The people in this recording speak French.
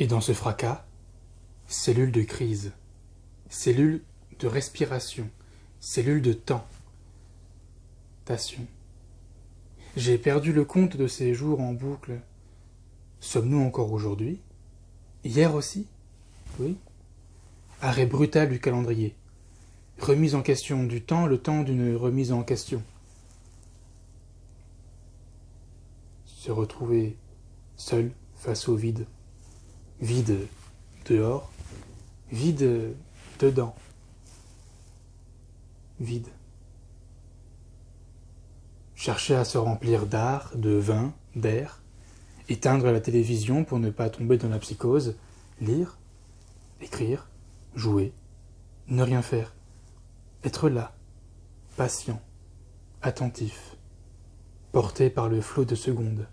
Et dans ce fracas, cellules de crise, cellules de respiration, cellules de temps. J'ai perdu le compte de ces jours en boucle. Sommes-nous encore aujourd'hui? Hier aussi? Oui. Arrêt brutal du calendrier. Remise en question du temps, le temps d'une remise en question. Se retrouver seul face au vide. Vide dehors, vide dedans. Vide. Chercher à se remplir d'art, de vin, d'air, éteindre la télévision pour ne pas tomber dans la psychose, lire, écrire, jouer, ne rien faire, être là, patient, attentif, porté par le flot de secondes.